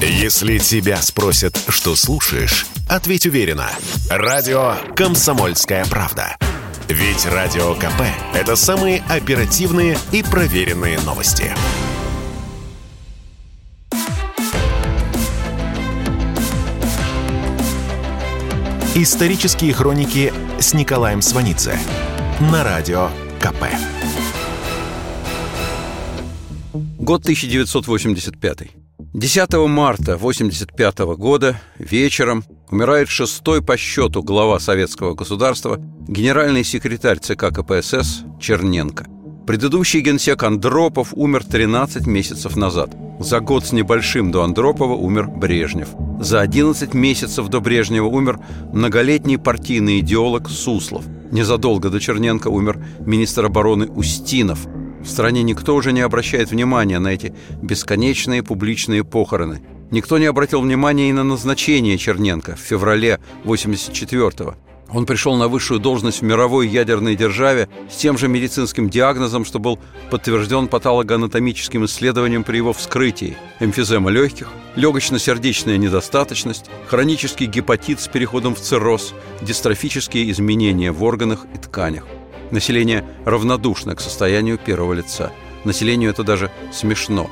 Если тебя спросят, что слушаешь, ответь уверенно. Радио «Комсомольская правда». Ведь Радио КП – это самые оперативные и проверенные новости. Исторические хроники с Николаем Сванидзе на Радио КП. Год 1985. 10 марта 1985 года вечером умирает шестой по счету глава советского государства, генеральный секретарь ЦК КПСС Черненко. Предыдущий генсек Андропов умер 13 месяцев назад. За год с небольшим до Андропова умер Брежнев. За 11 месяцев до Брежнева умер многолетний партийный идеолог Суслов. Незадолго до Черненко умер министр обороны Устинов – в стране никто уже не обращает внимания на эти бесконечные публичные похороны. Никто не обратил внимания и на назначение Черненко в феврале 84-го. Он пришел на высшую должность в мировой ядерной державе с тем же медицинским диагнозом, что был подтвержден патологоанатомическим исследованием при его вскрытии. Эмфизема легких, легочно-сердечная недостаточность, хронический гепатит с переходом в цирроз, дистрофические изменения в органах и тканях. Население равнодушно к состоянию первого лица. Населению это даже смешно.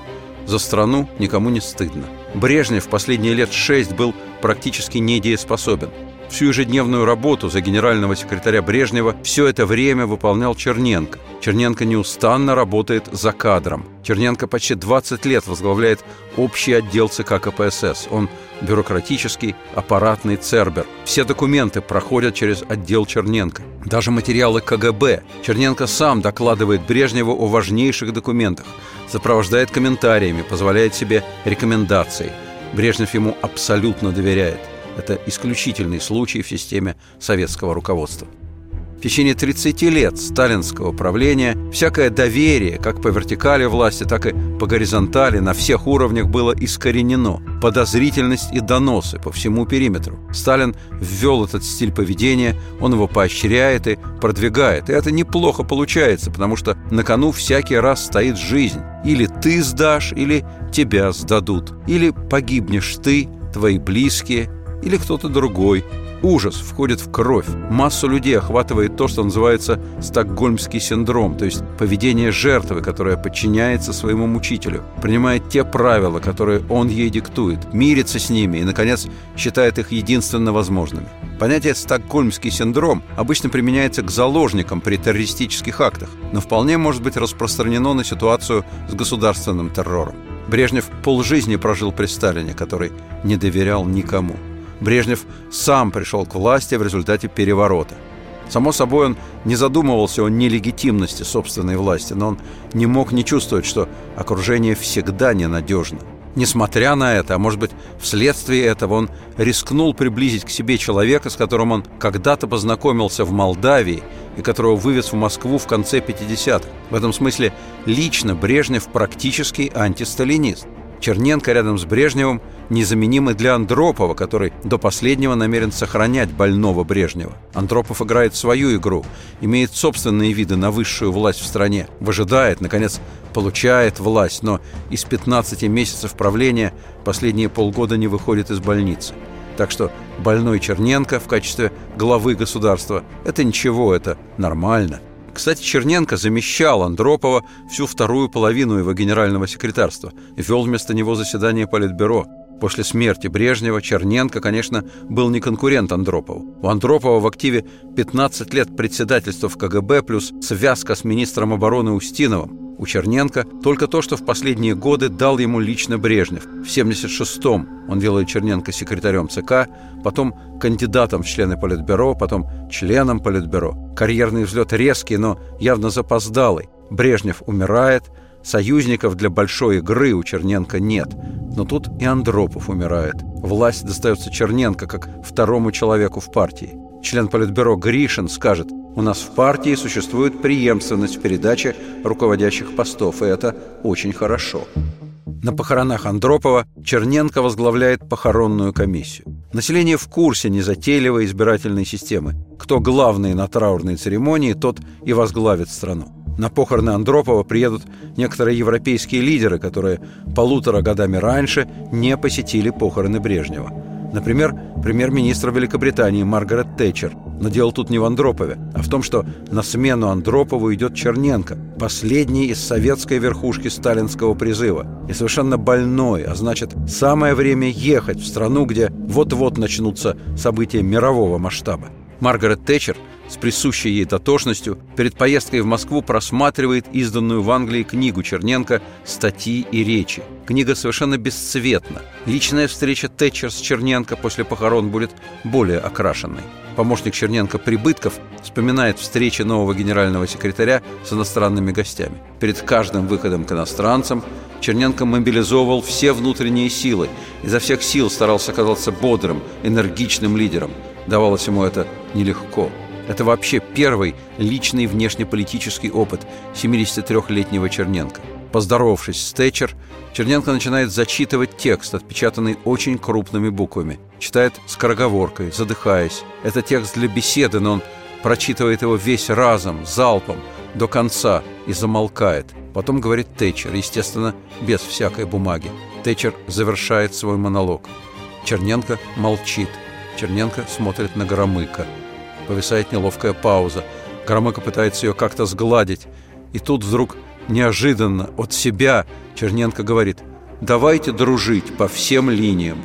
За страну никому не стыдно. Брежнев в последние лет шесть был практически недееспособен. Всю ежедневную работу за генерального секретаря Брежнева все это время выполнял Черненко. Черненко неустанно работает за кадром. Черненко почти 20 лет возглавляет общий отдел ЦК КПСС. Он бюрократический, аппаратный цербер. Все документы проходят через отдел Черненко. Даже материалы КГБ. Черненко сам докладывает Брежневу о важнейших документах, сопровождает комментариями, позволяет себе рекомендации. Брежнев ему абсолютно доверяет. Это исключительный случай в системе советского руководства. Течение 30 лет сталинского правления всякое доверие, как по вертикали власти, так и по горизонтали, на всех уровнях было искоренено. Подозрительность и доносы по всему периметру. Сталин ввел этот стиль поведения, он его поощряет и продвигает. И это неплохо получается, потому что на кону всякий раз стоит жизнь. Или ты сдашь, или тебя сдадут. Или погибнешь ты, твои близкие – или кто-то другой. Ужас входит в кровь. Массу людей охватывает то, что называется стокгольмский синдром, то есть поведение жертвы, которая подчиняется своему мучителю, принимает те правила, которые он ей диктует, мирится с ними и, наконец, считает их единственно возможными. Понятие «стокгольмский синдром» обычно применяется к заложникам при террористических актах, но вполне может быть распространено на ситуацию с государственным террором. Брежнев полжизни прожил при Сталине, который не доверял никому. Брежнев сам пришел к власти в результате переворота. Само собой, он не задумывался о нелегитимности собственной власти, но он не мог не чувствовать, что окружение всегда ненадежно. Несмотря на это, а может быть, вследствие этого, он рискнул приблизить к себе человека, с которым он когда-то познакомился в Молдавии и которого вывез в Москву в конце 50-х. В этом смысле лично Брежнев практически антисталинист. Черненко рядом с Брежневым незаменимый для Андропова, который до последнего намерен сохранять больного Брежнева. Андропов играет свою игру, имеет собственные виды на высшую власть в стране, выжидает, наконец, получает власть, но из 15 месяцев правления последние полгода не выходит из больницы. Так что больной Черненко в качестве главы государства – это ничего, это нормально – кстати, Черненко замещал Андропова всю вторую половину его генерального секретарства и вел вместо него заседание Политбюро. После смерти Брежнева Черненко, конечно, был не конкурент Андропову. У Андропова в активе 15 лет председательства в КГБ плюс связка с министром обороны Устиновым. У Черненко только то, что в последние годы дал ему лично Брежнев. В 76-м он делает Черненко секретарем ЦК, потом кандидатом в члены Политбюро, потом членом Политбюро. Карьерный взлет резкий, но явно запоздалый. Брежнев умирает, союзников для большой игры у Черненко нет. Но тут и Андропов умирает. Власть достается Черненко как второму человеку в партии. Член Политбюро Гришин скажет – у нас в партии существует преемственность в передаче руководящих постов, и это очень хорошо. На похоронах Андропова Черненко возглавляет похоронную комиссию. Население в курсе незатейливой избирательной системы. Кто главный на траурной церемонии, тот и возглавит страну. На похороны Андропова приедут некоторые европейские лидеры, которые полутора годами раньше не посетили похороны Брежнева. Например, премьер-министр Великобритании Маргарет Тэтчер. Но дело тут не в Андропове, а в том, что на смену Андропову идет Черненко, последний из советской верхушки сталинского призыва. И совершенно больной, а значит, самое время ехать в страну, где вот-вот начнутся события мирового масштаба. Маргарет Тэтчер – с присущей ей дотошностью перед поездкой в Москву просматривает изданную в Англии книгу Черненко «Статьи и речи». Книга совершенно бесцветна. Личная встреча Тэтчер с Черненко после похорон будет более окрашенной. Помощник Черненко Прибытков вспоминает встречи нового генерального секретаря с иностранными гостями. Перед каждым выходом к иностранцам Черненко мобилизовывал все внутренние силы, изо всех сил старался казаться бодрым, энергичным лидером. Давалось ему это нелегко – это вообще первый личный внешнеполитический опыт 73-летнего Черненко. Поздоровавшись с Тэтчер, Черненко начинает зачитывать текст, отпечатанный очень крупными буквами. Читает скороговоркой, задыхаясь. Это текст для беседы, но он прочитывает его весь разом, залпом, до конца и замолкает. Потом говорит Тэтчер, естественно, без всякой бумаги. Тэтчер завершает свой монолог. Черненко молчит. Черненко смотрит на Громыка – Повисает неловкая пауза. Громыко пытается ее как-то сгладить. И тут вдруг неожиданно от себя Черненко говорит «Давайте дружить по всем линиям».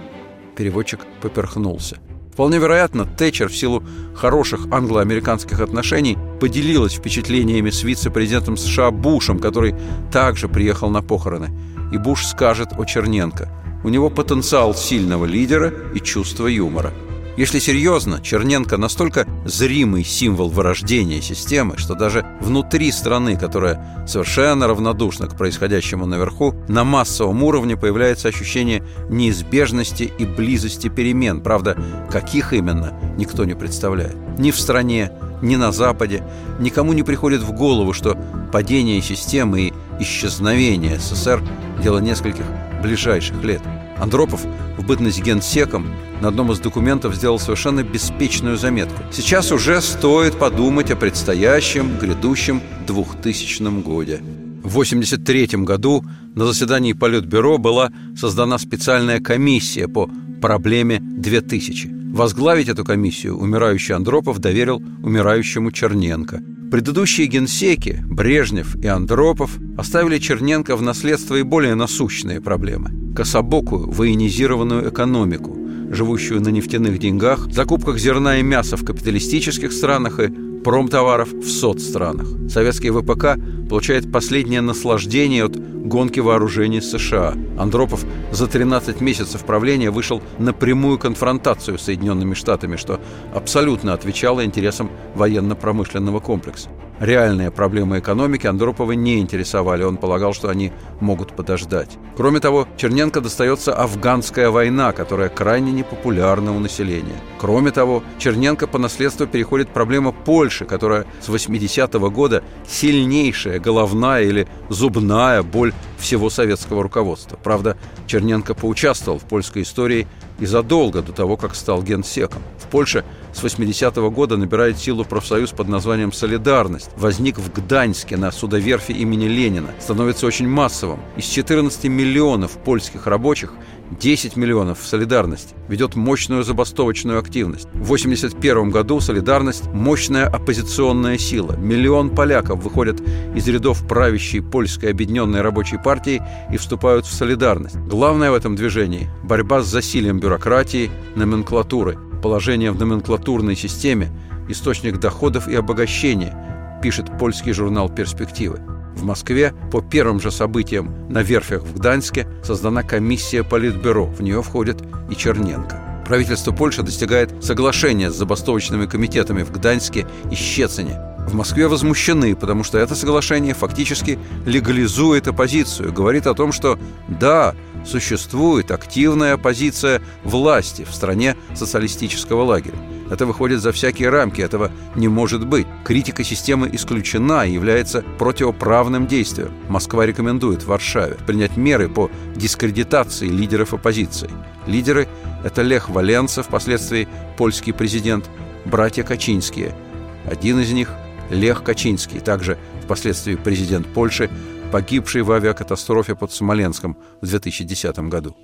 Переводчик поперхнулся. Вполне вероятно, Тэтчер в силу хороших англо-американских отношений поделилась впечатлениями с вице-президентом США Бушем, который также приехал на похороны. И Буш скажет о Черненко. У него потенциал сильного лидера и чувство юмора – если серьезно, Черненко настолько зримый символ вырождения системы, что даже внутри страны, которая совершенно равнодушна к происходящему наверху, на массовом уровне появляется ощущение неизбежности и близости перемен. Правда, каких именно, никто не представляет. Ни в стране, ни на Западе никому не приходит в голову, что падение системы и исчезновение СССР – дело нескольких ближайших лет. Андропов в бытность генсеком на одном из документов сделал совершенно беспечную заметку. Сейчас уже стоит подумать о предстоящем, грядущем 2000 годе. В 1983 году на заседании Политбюро была создана специальная комиссия по проблеме 2000. Возглавить эту комиссию умирающий Андропов доверил умирающему Черненко. Предыдущие генсеки, Брежнев и Андропов, оставили Черненко в наследство и более насущные проблемы – кособокую, военизированную экономику, живущую на нефтяных деньгах, закупках зерна и мяса в капиталистических странах и промтоваров в соцстранах. Советский ВПК получает последнее наслаждение от гонки вооружений США. Андропов за 13 месяцев правления вышел на прямую конфронтацию с Соединенными Штатами, что абсолютно отвечало интересам военно-промышленного комплекса. Реальные проблемы экономики Андропова не интересовали, он полагал, что они могут подождать. Кроме того, Черненко достается афганская война, которая крайне непопулярна у населения. Кроме того, Черненко по наследству переходит проблема Польши, которая с 80-го года сильнейшая головная или зубная боль всего советского руководства. Правда, Черненко поучаствовал в польской истории и задолго до того, как стал генсеком. В Польше с 80-го года набирает силу профсоюз под названием «Солидарность». Возник в Гданьске на судоверфи имени Ленина. Становится очень массовым. Из 14 миллионов польских рабочих 10 миллионов в «Солидарности» ведет мощную забастовочную активность. В 1981 году «Солидарность» – мощная оппозиционная сила. Миллион поляков выходят из рядов правящей польской объединенной рабочей партии и вступают в «Солидарность». Главное в этом движении – борьба с засилием бюрократии, номенклатуры, положение в номенклатурной системе, источник доходов и обогащения, пишет польский журнал «Перспективы». В Москве по первым же событиям на верфях в Гданьске создана комиссия Политбюро. В нее входит и Черненко. Правительство Польши достигает соглашения с забастовочными комитетами в Гданьске и Щецине. В Москве возмущены, потому что это соглашение фактически легализует оппозицию, говорит о том, что да, существует активная оппозиция власти в стране социалистического лагеря. Это выходит за всякие рамки, этого не может быть. Критика системы исключена и является противоправным действием. Москва рекомендует Варшаве принять меры по дискредитации лидеров оппозиции. Лидеры – это Лех Валенца, впоследствии польский президент, братья Качинские. Один из них – Лех Качинский, также впоследствии президент Польши, погибший в авиакатастрофе под Смоленском в 2010 году.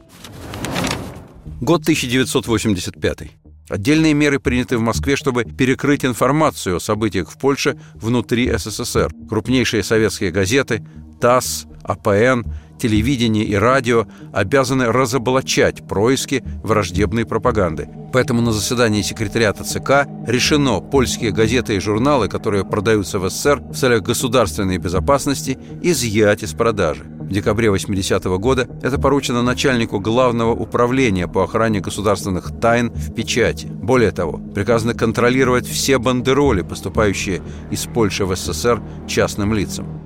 Год 1985. Отдельные меры приняты в Москве, чтобы перекрыть информацию о событиях в Польше внутри СССР. Крупнейшие советские газеты ТАСС, АПН, телевидение и радио обязаны разоблачать происки враждебной пропаганды. Поэтому на заседании секретариата ЦК решено польские газеты и журналы, которые продаются в СССР в целях государственной безопасности, изъять из продажи. В декабре 80 -го года это поручено начальнику Главного управления по охране государственных тайн в печати. Более того, приказано контролировать все бандероли, поступающие из Польши в СССР частным лицам.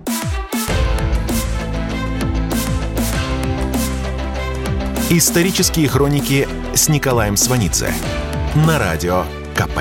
Исторические хроники с Николаем Сванидзе на радио КП.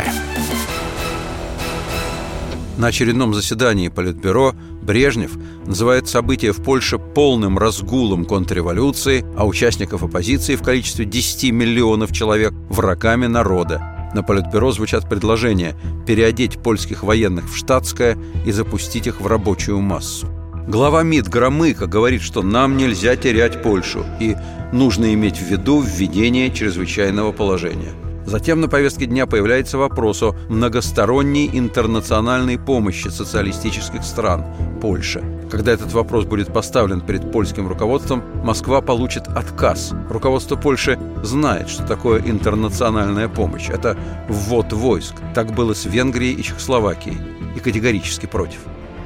На очередном заседании Политбюро Брежнев называет события в Польше полным разгулом контрреволюции, а участников оппозиции в количестве 10 миллионов человек врагами народа. На Политбюро звучат предложения переодеть польских военных в штатское и запустить их в рабочую массу. Глава МИД Громыко говорит, что нам нельзя терять Польшу и нужно иметь в виду введение чрезвычайного положения. Затем на повестке дня появляется вопрос о многосторонней интернациональной помощи социалистических стран Польше. Когда этот вопрос будет поставлен перед польским руководством, Москва получит отказ. Руководство Польши знает, что такое интернациональная помощь. Это ввод войск. Так было с Венгрией и Чехословакией. И категорически против.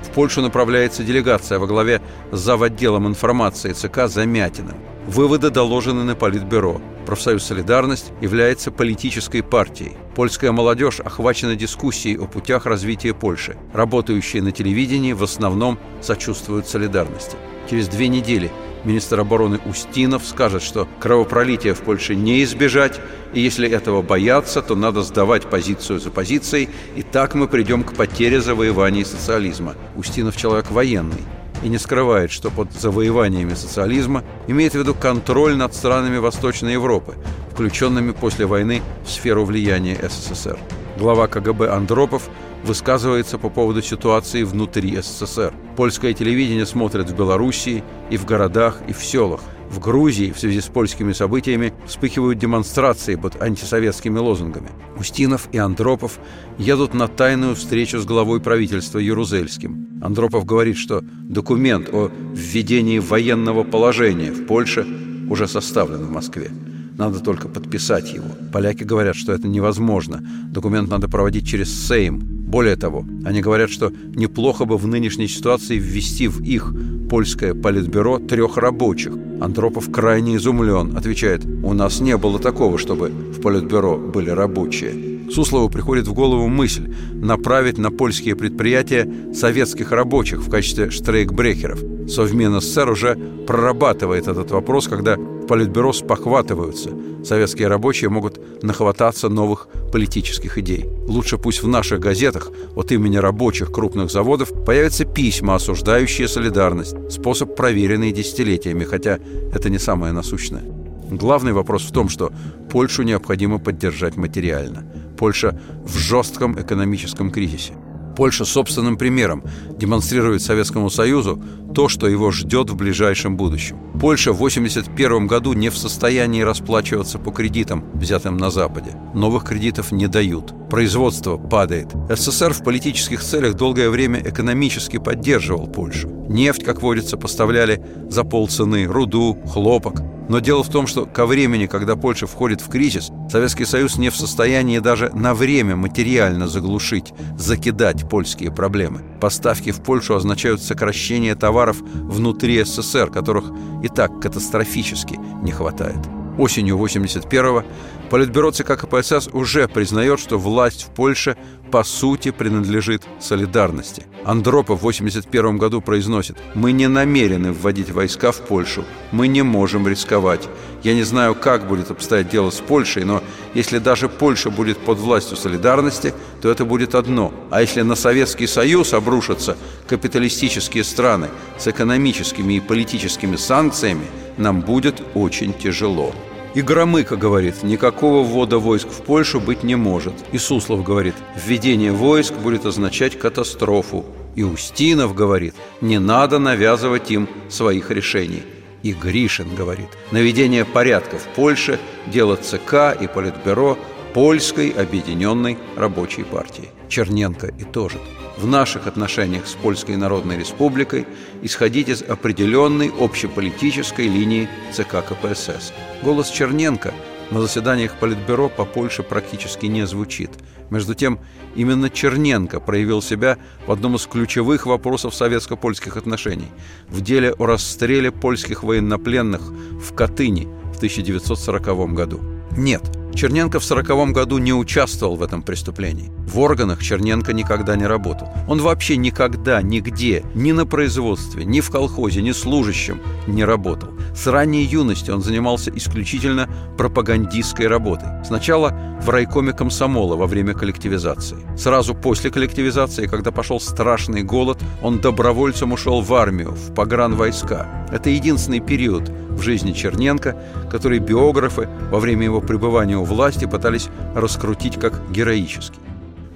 В Польшу направляется делегация во главе с заводделом информации ЦК Замятиным. Выводы доложены на Политбюро. Профсоюз «Солидарность» является политической партией. Польская молодежь охвачена дискуссией о путях развития Польши. Работающие на телевидении в основном сочувствуют солидарности. Через две недели министр обороны Устинов скажет, что кровопролития в Польше не избежать, и если этого бояться, то надо сдавать позицию за позицией, и так мы придем к потере завоеваний социализма. Устинов человек военный и не скрывает, что под завоеваниями социализма имеет в виду контроль над странами Восточной Европы, включенными после войны в сферу влияния СССР. Глава КГБ Андропов высказывается по поводу ситуации внутри СССР. Польское телевидение смотрит в Белоруссии и в городах, и в селах. В Грузии в связи с польскими событиями вспыхивают демонстрации под антисоветскими лозунгами. Устинов и Андропов едут на тайную встречу с главой правительства Ярузельским. Андропов говорит, что документ о введении военного положения в Польше уже составлен в Москве. Надо только подписать его. Поляки говорят, что это невозможно. Документ надо проводить через Сейм, более того, они говорят, что неплохо бы в нынешней ситуации ввести в их польское политбюро трех рабочих. Андропов крайне изумлен, отвечает, у нас не было такого, чтобы в политбюро были рабочие. Суслову приходит в голову мысль направить на польские предприятия советских рабочих в качестве штрейкбрехеров. Совмин СССР уже прорабатывает этот вопрос, когда Политбюро спохватываются. Советские рабочие могут нахвататься новых политических идей. Лучше пусть в наших газетах от имени рабочих крупных заводов появятся письма, осуждающие солидарность. Способ, проверенный десятилетиями, хотя это не самое насущное. Главный вопрос в том, что Польшу необходимо поддержать материально. Польша в жестком экономическом кризисе. Польша собственным примером демонстрирует Советскому Союзу то, что его ждет в ближайшем будущем. Польша в 1981 году не в состоянии расплачиваться по кредитам, взятым на Западе. Новых кредитов не дают. Производство падает. СССР в политических целях долгое время экономически поддерживал Польшу. Нефть, как водится, поставляли за полцены, руду, хлопок. Но дело в том, что ко времени, когда Польша входит в кризис, Советский Союз не в состоянии даже на время материально заглушить, закидать польские проблемы. Поставки в Польшу означают сокращение товаров внутри СССР, которых и так катастрофически не хватает. Осенью 81-го Политбюро ЦК КПСС уже признает, что власть в Польше по сути принадлежит солидарности. Андропов в 81 году произносит «Мы не намерены вводить войска в Польшу. Мы не можем рисковать. Я не знаю, как будет обстоять дело с Польшей, но если даже Польша будет под властью солидарности, то это будет одно. А если на Советский Союз обрушатся капиталистические страны с экономическими и политическими санкциями, нам будет очень тяжело». И Громыко говорит, никакого ввода войск в Польшу быть не может. И Суслов говорит, введение войск будет означать катастрофу. И Устинов говорит, не надо навязывать им своих решений. И Гришин говорит, наведение порядка в Польше – дело ЦК и Политбюро Польской Объединенной Рабочей партии. Черненко и тоже. В наших отношениях с Польской Народной Республикой исходить из определенной общеполитической линии ЦК КПСС. Голос Черненко на заседаниях Политбюро по Польше практически не звучит. Между тем, именно Черненко проявил себя в одном из ключевых вопросов советско-польских отношений – в деле о расстреле польских военнопленных в Катыни в 1940 году. Нет – Черненко в сороковом году не участвовал в этом преступлении. В органах Черненко никогда не работал. Он вообще никогда, нигде, ни на производстве, ни в колхозе, ни служащим не работал. С ранней юности он занимался исключительно пропагандистской работой. Сначала в райкоме комсомола во время коллективизации. Сразу после коллективизации, когда пошел страшный голод, он добровольцем ушел в армию, в погранвойска. Это единственный период в жизни Черненко, который биографы во время его пребывания у власти пытались раскрутить как героический.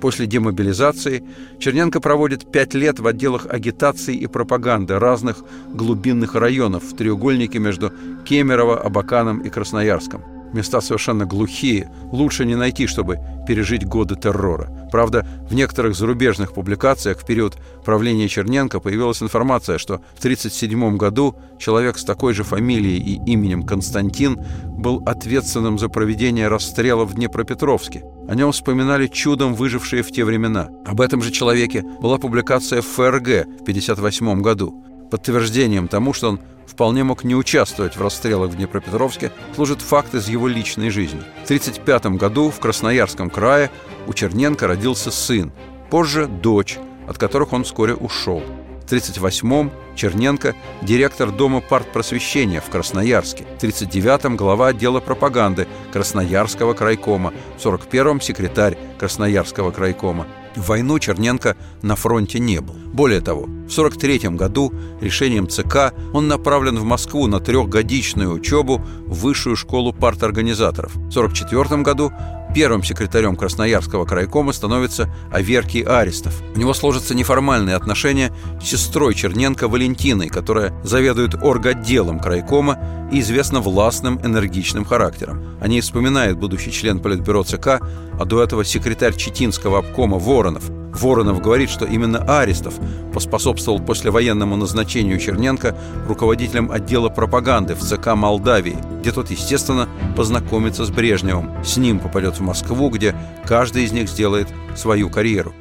После демобилизации Черненко проводит пять лет в отделах агитации и пропаганды разных глубинных районов в треугольнике между Кемерово, Абаканом и Красноярском – Места совершенно глухие, лучше не найти, чтобы пережить годы террора. Правда, в некоторых зарубежных публикациях в период правления Черненко появилась информация, что в 1937 году человек с такой же фамилией и именем Константин был ответственным за проведение расстрела в Днепропетровске. О нем вспоминали чудом выжившие в те времена. Об этом же человеке была публикация в ФРГ в 1958 году. Подтверждением тому, что он вполне мог не участвовать в расстрелах в Днепропетровске, служит факт из его личной жизни. В 1935 году в Красноярском крае у Черненко родился сын, позже дочь, от которых он вскоре ушел. В 1938-м Черненко – директор Дома партпросвещения в Красноярске. В 1939-м – глава отдела пропаганды Красноярского крайкома. В 1941-м – секретарь Красноярского крайкома. В войну Черненко на фронте не был. Более того, в 1943 году решением ЦК он направлен в Москву на трехгодичную учебу в Высшую школу парторганизаторов. В 1944 году первым секретарем Красноярского крайкома становится Аверкий Аристов. У него сложатся неформальные отношения с сестрой Черненко Валентиной, которая заведует орготделом крайкома и известна властным энергичным характером. О ней вспоминает будущий член Политбюро ЦК, а до этого секретарь Читинского обкома Воронов. Воронов говорит, что именно Аристов поспособствовал послевоенному назначению Черненко руководителем отдела пропаганды в ЦК Молдавии, где тот, естественно, познакомится с Брежневым. С ним попадет в Москву, где каждый из них сделает свою карьеру.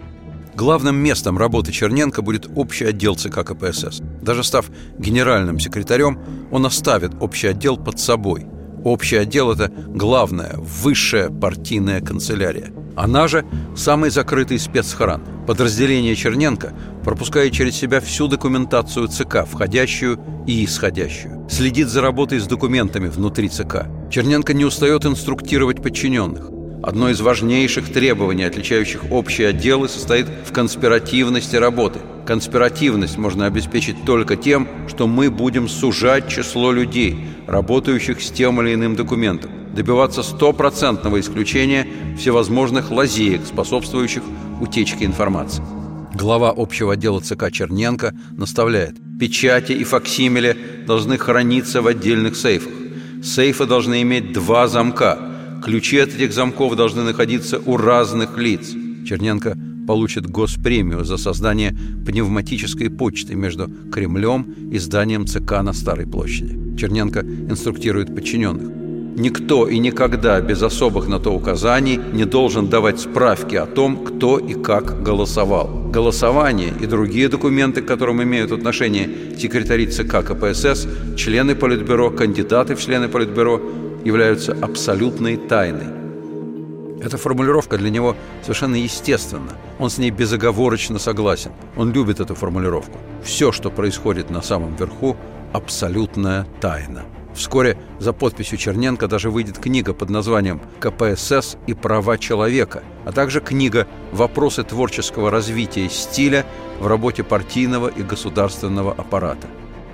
Главным местом работы Черненко будет общий отдел ЦК КПСС. Даже став генеральным секретарем, он оставит общий отдел под собой. Общий отдел – это главная, высшая партийная канцелярия. Она же – самый закрытый спецхран. Подразделение Черненко пропускает через себя всю документацию ЦК, входящую и исходящую. Следит за работой с документами внутри ЦК. Черненко не устает инструктировать подчиненных. Одно из важнейших требований, отличающих общие отделы, состоит в конспиративности работы. Конспиративность можно обеспечить только тем, что мы будем сужать число людей, работающих с тем или иным документом, добиваться стопроцентного исключения всевозможных лазеек, способствующих утечке информации. Глава общего отдела ЦК Черненко наставляет, печати и факсимили должны храниться в отдельных сейфах. Сейфы должны иметь два замка – Ключи от этих замков должны находиться у разных лиц. Черненко получит госпремию за создание пневматической почты между Кремлем и зданием ЦК на Старой площади. Черненко инструктирует подчиненных. Никто и никогда без особых на то указаний не должен давать справки о том, кто и как голосовал. Голосование и другие документы, к которым имеют отношение секретари ЦК КПСС, члены Политбюро, кандидаты в члены Политбюро являются абсолютной тайной. Эта формулировка для него совершенно естественна. Он с ней безоговорочно согласен. Он любит эту формулировку. Все, что происходит на самом верху, абсолютная тайна. Вскоре за подписью Черненко даже выйдет книга под названием «КПСС и права человека», а также книга «Вопросы творческого развития стиля в работе партийного и государственного аппарата».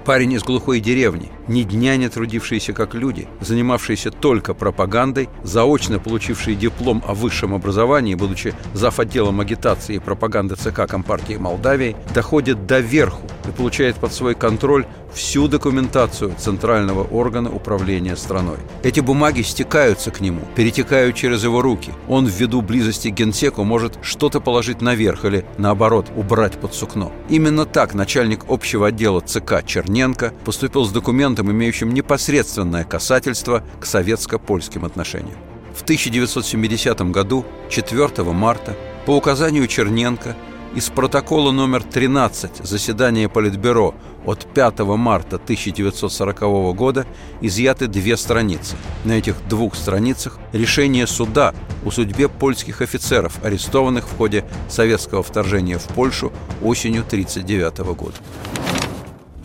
Парень из глухой деревни, ни дня не трудившийся как люди, занимавшийся только пропагандой, заочно получивший диплом о высшем образовании, будучи зав. отделом агитации и пропаганды ЦК Компартии Молдавии, доходит до верху и получает под свой контроль всю документацию центрального органа управления страной. Эти бумаги стекаются к нему, перетекают через его руки. Он ввиду близости к генсеку может что-то положить наверх или, наоборот, убрать под сукно. Именно так начальник общего отдела ЦК Черненко поступил с документом, имеющим непосредственное касательство к советско-польским отношениям. В 1970 году, 4 марта, по указанию Черненко, из протокола номер 13 заседания Политбюро от 5 марта 1940 года изъяты две страницы. На этих двух страницах решение суда о судьбе польских офицеров, арестованных в ходе советского вторжения в Польшу осенью 1939 года.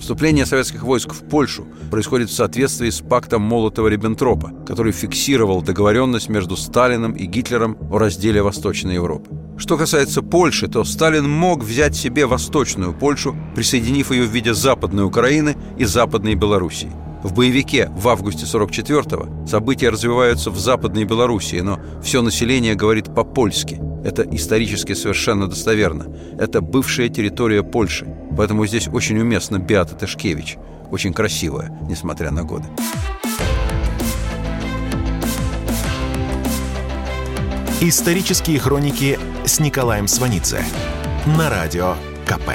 Вступление советских войск в Польшу происходит в соответствии с пактом Молотова-Риббентропа, который фиксировал договоренность между Сталином и Гитлером о разделе Восточной Европы. Что касается Польши, то Сталин мог взять себе Восточную Польшу, присоединив ее в виде Западной Украины и Западной Белоруссии. В боевике в августе 44-го события развиваются в Западной Белоруссии, но все население говорит по-польски. Это исторически совершенно достоверно. Это бывшая территория Польши. Поэтому здесь очень уместно Беата Тышкевич. Очень красивая, несмотря на годы. Исторические хроники с Николаем Сванидзе на радио КП.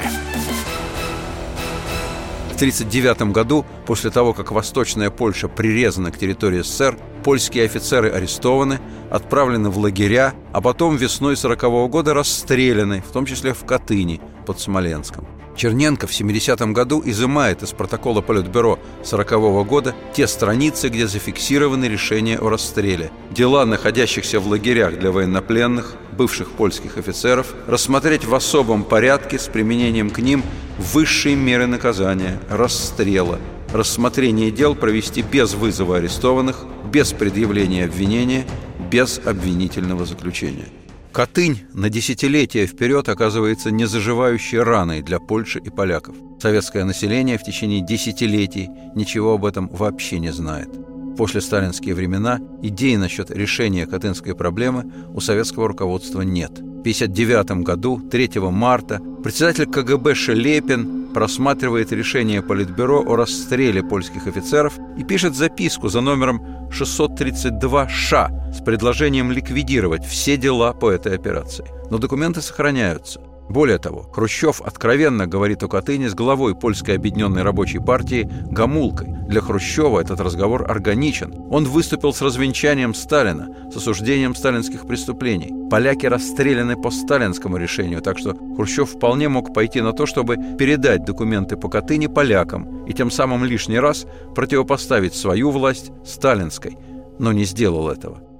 1939 году, после того, как Восточная Польша прирезана к территории СССР, польские офицеры арестованы, отправлены в лагеря, а потом весной 1940 года расстреляны, в том числе в Катыни под Смоленском. Черненко в 70-м году изымает из протокола Политбюро 40 года те страницы, где зафиксированы решения о расстреле. Дела находящихся в лагерях для военнопленных, бывших польских офицеров, рассмотреть в особом порядке с применением к ним высшей меры наказания – расстрела. Рассмотрение дел провести без вызова арестованных, без предъявления обвинения, без обвинительного заключения. Катынь на десятилетия вперед оказывается незаживающей раной для Польши и поляков. Советское население в течение десятилетий ничего об этом вообще не знает. После сталинские времена идей насчет решения катынской проблемы у советского руководства нет. В 1959 году, 3 марта, председатель КГБ Шелепин просматривает решение Политбюро о расстреле польских офицеров и пишет записку за номером 632-ША с предложением ликвидировать все дела по этой операции. Но документы сохраняются. Более того, Хрущев откровенно говорит о Катыни с главой Польской объединенной рабочей партии Гамулкой. Для Хрущева этот разговор органичен. Он выступил с развенчанием Сталина, с осуждением сталинских преступлений. Поляки расстреляны по сталинскому решению, так что Хрущев вполне мог пойти на то, чтобы передать документы по Катыни полякам и тем самым лишний раз противопоставить свою власть сталинской, но не сделал этого.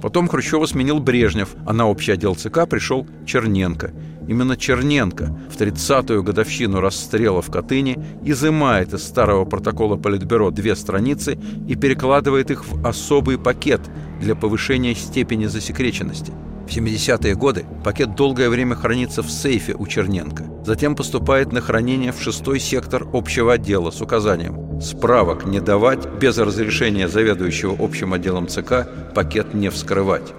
Потом Хрущева сменил Брежнев, а на общий отдел ЦК пришел Черненко. Именно Черненко в 30-ю годовщину расстрела в Катыни изымает из старого протокола Политбюро две страницы и перекладывает их в особый пакет для повышения степени засекреченности – в 70-е годы пакет долгое время хранится в сейфе у Черненко. Затем поступает на хранение в шестой сектор общего отдела с указанием «Справок не давать, без разрешения заведующего общим отделом ЦК пакет не вскрывать».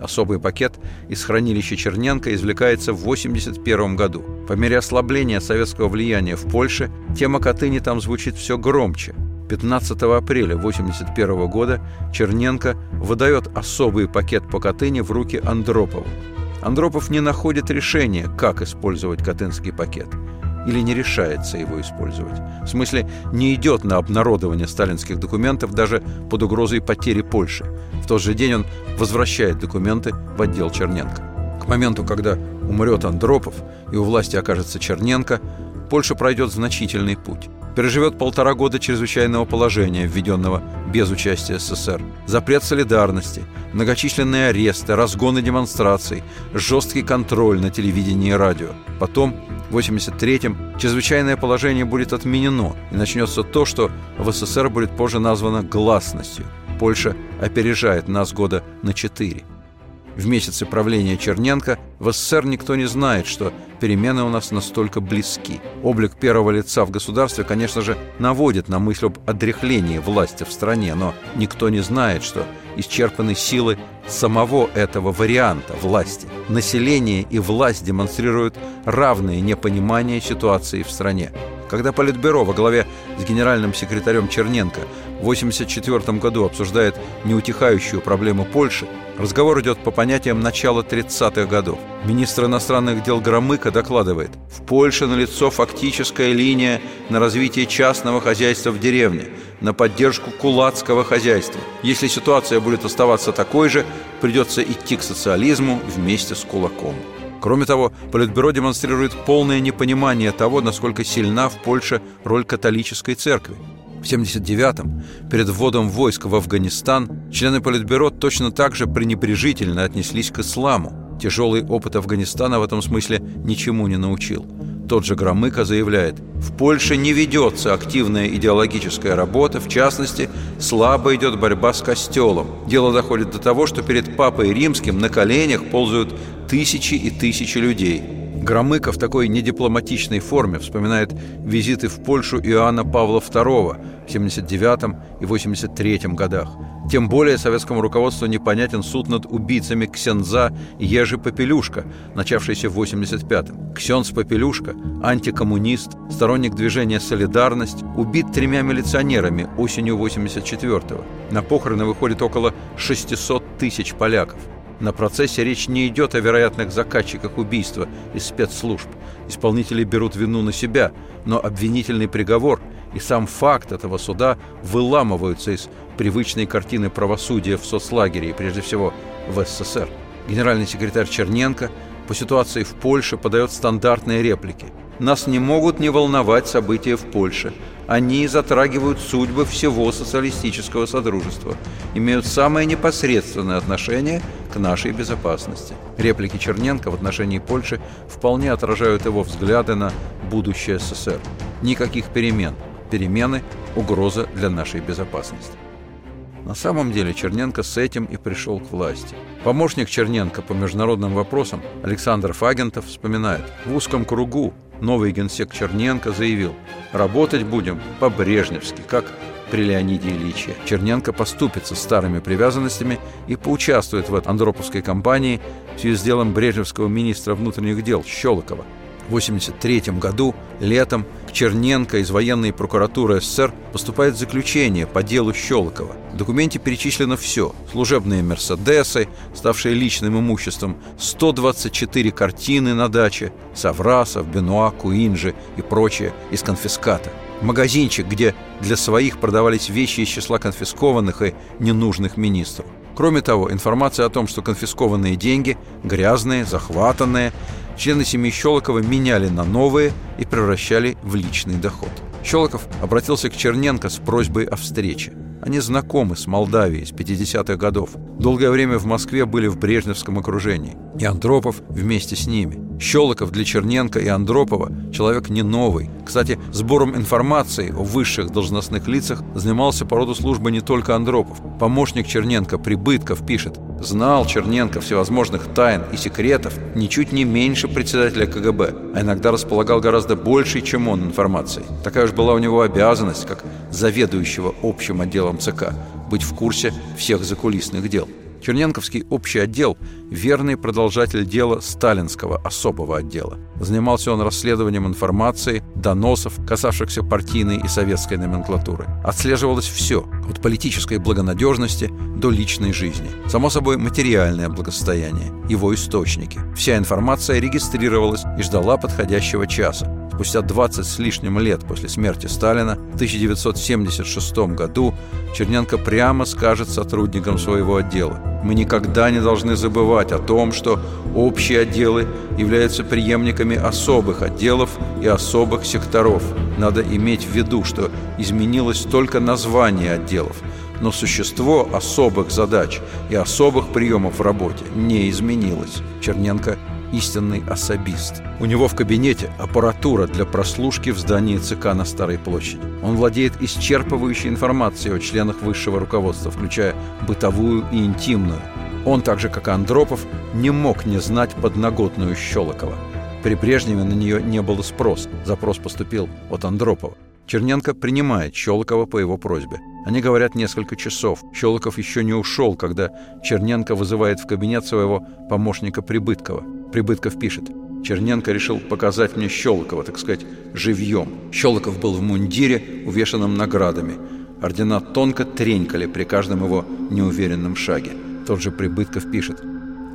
Особый пакет из хранилища Черненко извлекается в 1981 году. По мере ослабления советского влияния в Польше тема Катыни там звучит все громче – 15 апреля 1981 года Черненко выдает особый пакет по Катыни в руки Андропову. Андропов не находит решения, как использовать катынский пакет или не решается его использовать. В смысле, не идет на обнародование сталинских документов даже под угрозой потери Польши. В тот же день он возвращает документы в отдел Черненко. К моменту, когда умрет Андропов и у власти окажется Черненко, Польша пройдет значительный путь переживет полтора года чрезвычайного положения, введенного без участия СССР, запрет солидарности, многочисленные аресты, разгоны демонстраций, жесткий контроль на телевидении и радио. Потом, в 83-м, чрезвычайное положение будет отменено, и начнется то, что в СССР будет позже названо гласностью. Польша опережает нас года на четыре. В месяцы правления Черненко в СССР никто не знает, что перемены у нас настолько близки. Облик первого лица в государстве, конечно же, наводит на мысль об отрехлении власти в стране, но никто не знает, что исчерпаны силы самого этого варианта власти. Население и власть демонстрируют равное непонимание ситуации в стране. Когда Политбюро во главе с генеральным секретарем Черненко в 1984 году обсуждает неутихающую проблему Польши, разговор идет по понятиям начала 30-х годов. Министр иностранных дел Громыко докладывает, в Польше налицо фактическая линия на развитие частного хозяйства в деревне, на поддержку кулацкого хозяйства. Если ситуация будет оставаться такой же, придется идти к социализму вместе с кулаком. Кроме того, Политбюро демонстрирует полное непонимание того, насколько сильна в Польше роль католической церкви. В 79-м, перед вводом войск в Афганистан, члены Политбюро точно так же пренебрежительно отнеслись к исламу. Тяжелый опыт Афганистана в этом смысле ничему не научил. Тот же Громыко заявляет, в Польше не ведется активная идеологическая работа, в частности, слабо идет борьба с костелом. Дело доходит до того, что перед Папой Римским на коленях ползают тысячи и тысячи людей. Громыко в такой недипломатичной форме вспоминает визиты в Польшу Иоанна Павла II в 79 и 83 годах. Тем более советскому руководству непонятен суд над убийцами Ксенза Ежи Попелюшка, начавшийся в 85-м. Ксенз Попелюшка, антикоммунист, сторонник движения «Солидарность», убит тремя милиционерами осенью 84-го. На похороны выходит около 600 тысяч поляков – на процессе речь не идет о вероятных заказчиках убийства из спецслужб. Исполнители берут вину на себя, но обвинительный приговор и сам факт этого суда выламываются из привычной картины правосудия в соцлагере и прежде всего в СССР. Генеральный секретарь Черненко по ситуации в Польше подает стандартные реплики. «Нас не могут не волновать события в Польше. Они затрагивают судьбы всего социалистического содружества, имеют самое непосредственное отношение к нашей безопасности. Реплики Черненко в отношении Польши вполне отражают его взгляды на будущее СССР. Никаких перемен. Перемены – угроза для нашей безопасности. На самом деле Черненко с этим и пришел к власти. Помощник Черненко по международным вопросам Александр Фагентов вспоминает, в узком кругу новый генсек Черненко заявил, работать будем по-брежневски, как при Леониде Ильиче. Черненко поступится старыми привязанностями и поучаствует в Андроповской кампании в связи с делом брежневского министра внутренних дел Щелокова – 1983 году, летом, к Черненко из военной прокуратуры СССР поступает заключение по делу Щелокова. В документе перечислено все – служебные «Мерседесы», ставшие личным имуществом, 124 картины на даче, Саврасов, Бенуа, Куинджи и прочее из конфиската. Магазинчик, где для своих продавались вещи из числа конфискованных и ненужных министру. Кроме того, информация о том, что конфискованные деньги, грязные, захватанные, члены семьи Щелокова меняли на новые и превращали в личный доход. Щелоков обратился к Черненко с просьбой о встрече. Они знакомы с Молдавией с 50-х годов. Долгое время в Москве были в брежневском окружении. И Андропов вместе с ними. Щелоков для Черненко и Андропова человек не новый. Кстати, сбором информации о высших должностных лицах занимался по роду службы не только Андропов. Помощник Черненко Прибытков пишет Знал Черненко всевозможных тайн и секретов ничуть не меньше председателя КГБ, а иногда располагал гораздо большей, чем он, информацией. Такая уж была у него обязанность, как заведующего общим отделом ЦК, быть в курсе всех закулисных дел. Черненковский общий отдел – верный продолжатель дела сталинского особого отдела. Занимался он расследованием информации, доносов, касавшихся партийной и советской номенклатуры. Отслеживалось все – от политической благонадежности до личной жизни. Само собой, материальное благосостояние, его источники. Вся информация регистрировалась и ждала подходящего часа. Спустя 20 с лишним лет после смерти Сталина в 1976 году Черненко прямо скажет сотрудникам своего отдела «Мы никогда не должны забывать о том, что общие отделы являются преемниками особых отделов и особых секторов. Надо иметь в виду, что изменилось только название отделов, но существо особых задач и особых приемов в работе не изменилось». Черненко истинный особист. У него в кабинете аппаратура для прослушки в здании ЦК на Старой площади. Он владеет исчерпывающей информацией о членах высшего руководства, включая бытовую и интимную. Он, так же как и Андропов, не мог не знать подноготную Щелокова. При Брежневе на нее не было спрос. Запрос поступил от Андропова. Черненко принимает Щелокова по его просьбе. Они говорят несколько часов. Щелоков еще не ушел, когда Черненко вызывает в кабинет своего помощника Прибыткова. Прибытков пишет. Черненко решил показать мне Щелокова, так сказать, живьем. Щелоков был в мундире, увешанном наградами. Ордена тонко тренькали при каждом его неуверенном шаге. Тот же Прибытков пишет.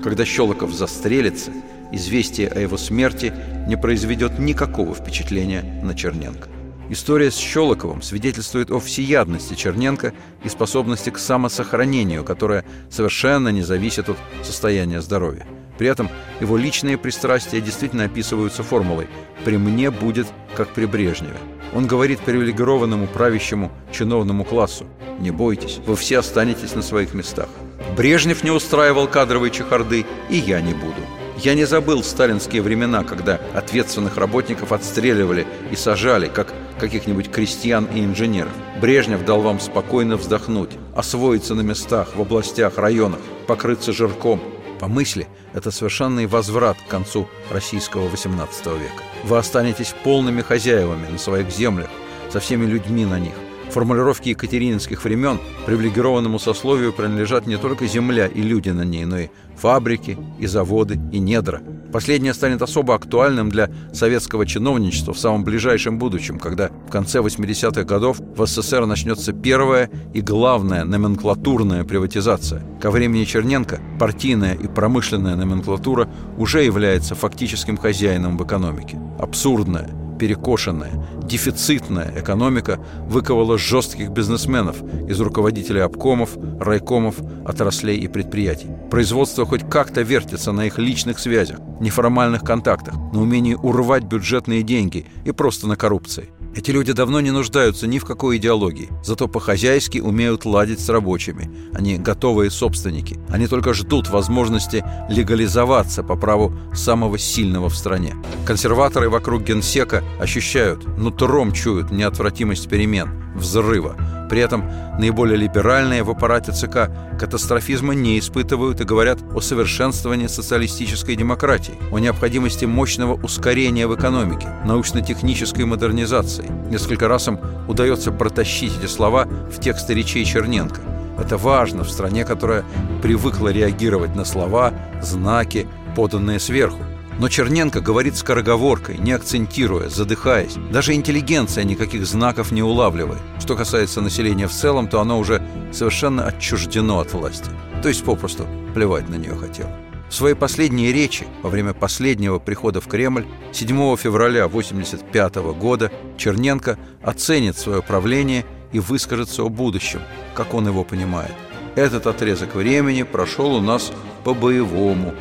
Когда Щелоков застрелится, известие о его смерти не произведет никакого впечатления на Черненко. История с Щелоковым свидетельствует о всеядности Черненко и способности к самосохранению, которая совершенно не зависит от состояния здоровья. При этом его личные пристрастия действительно описываются формулой «при мне будет, как при Брежневе». Он говорит привилегированному правящему чиновному классу «Не бойтесь, вы все останетесь на своих местах». Брежнев не устраивал кадровые чехарды, и я не буду. Я не забыл сталинские времена, когда ответственных работников отстреливали и сажали, как каких-нибудь крестьян и инженеров. Брежнев дал вам спокойно вздохнуть, освоиться на местах, в областях, районах, покрыться жирком. По мысли, это совершенный возврат к концу российского XVIII века. Вы останетесь полными хозяевами на своих землях, со всеми людьми на них. Формулировки екатерининских времен привилегированному сословию принадлежат не только земля и люди на ней, но и фабрики, и заводы, и недра. Последнее станет особо актуальным для советского чиновничества в самом ближайшем будущем, когда в конце 80-х годов в СССР начнется первая и главная номенклатурная приватизация. Ко времени Черненко партийная и промышленная номенклатура уже является фактическим хозяином в экономике. Абсурдная, перекошенная, дефицитная экономика выковала жестких бизнесменов из руководителей обкомов, райкомов, отраслей и предприятий. Производство хоть как-то вертится на их личных связях, неформальных контактах, на умении урвать бюджетные деньги и просто на коррупции. Эти люди давно не нуждаются ни в какой идеологии, зато по-хозяйски умеют ладить с рабочими. Они готовые собственники. Они только ждут возможности легализоваться по праву самого сильного в стране. Консерваторы вокруг генсека ощущают, нутром чуют неотвратимость перемен, взрыва. При этом наиболее либеральные в аппарате ЦК катастрофизма не испытывают и говорят о совершенствовании социалистической демократии, о необходимости мощного ускорения в экономике, научно-технической модернизации. Несколько раз им удается протащить эти слова в тексты речей Черненко. Это важно в стране, которая привыкла реагировать на слова, знаки, поданные сверху. Но Черненко говорит скороговоркой, не акцентируя, задыхаясь. Даже интеллигенция никаких знаков не улавливает. Что касается населения в целом, то оно уже совершенно отчуждено от власти. То есть попросту плевать на нее хотел. В своей последней речи во время последнего прихода в Кремль 7 февраля 1985 года Черненко оценит свое правление и выскажется о будущем, как он его понимает. Этот отрезок времени прошел у нас по-боевому,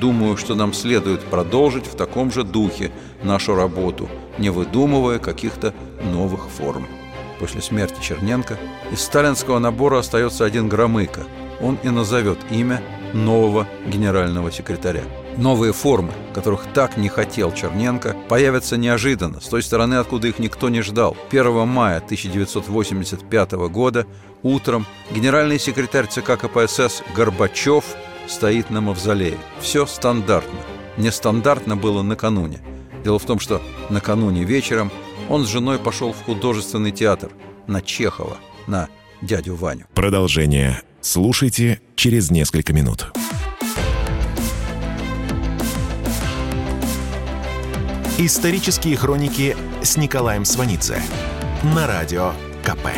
Думаю, что нам следует продолжить в таком же духе нашу работу, не выдумывая каких-то новых форм. После смерти Черненко из сталинского набора остается один Громыко. Он и назовет имя нового генерального секретаря. Новые формы, которых так не хотел Черненко, появятся неожиданно, с той стороны, откуда их никто не ждал. 1 мая 1985 года утром генеральный секретарь ЦК КПСС Горбачев – стоит на мавзолее. Все стандартно. Нестандартно было накануне. Дело в том, что накануне вечером он с женой пошел в художественный театр на Чехова, на дядю Ваню. Продолжение слушайте через несколько минут. Исторические хроники с Николаем Сванидзе на радио КП.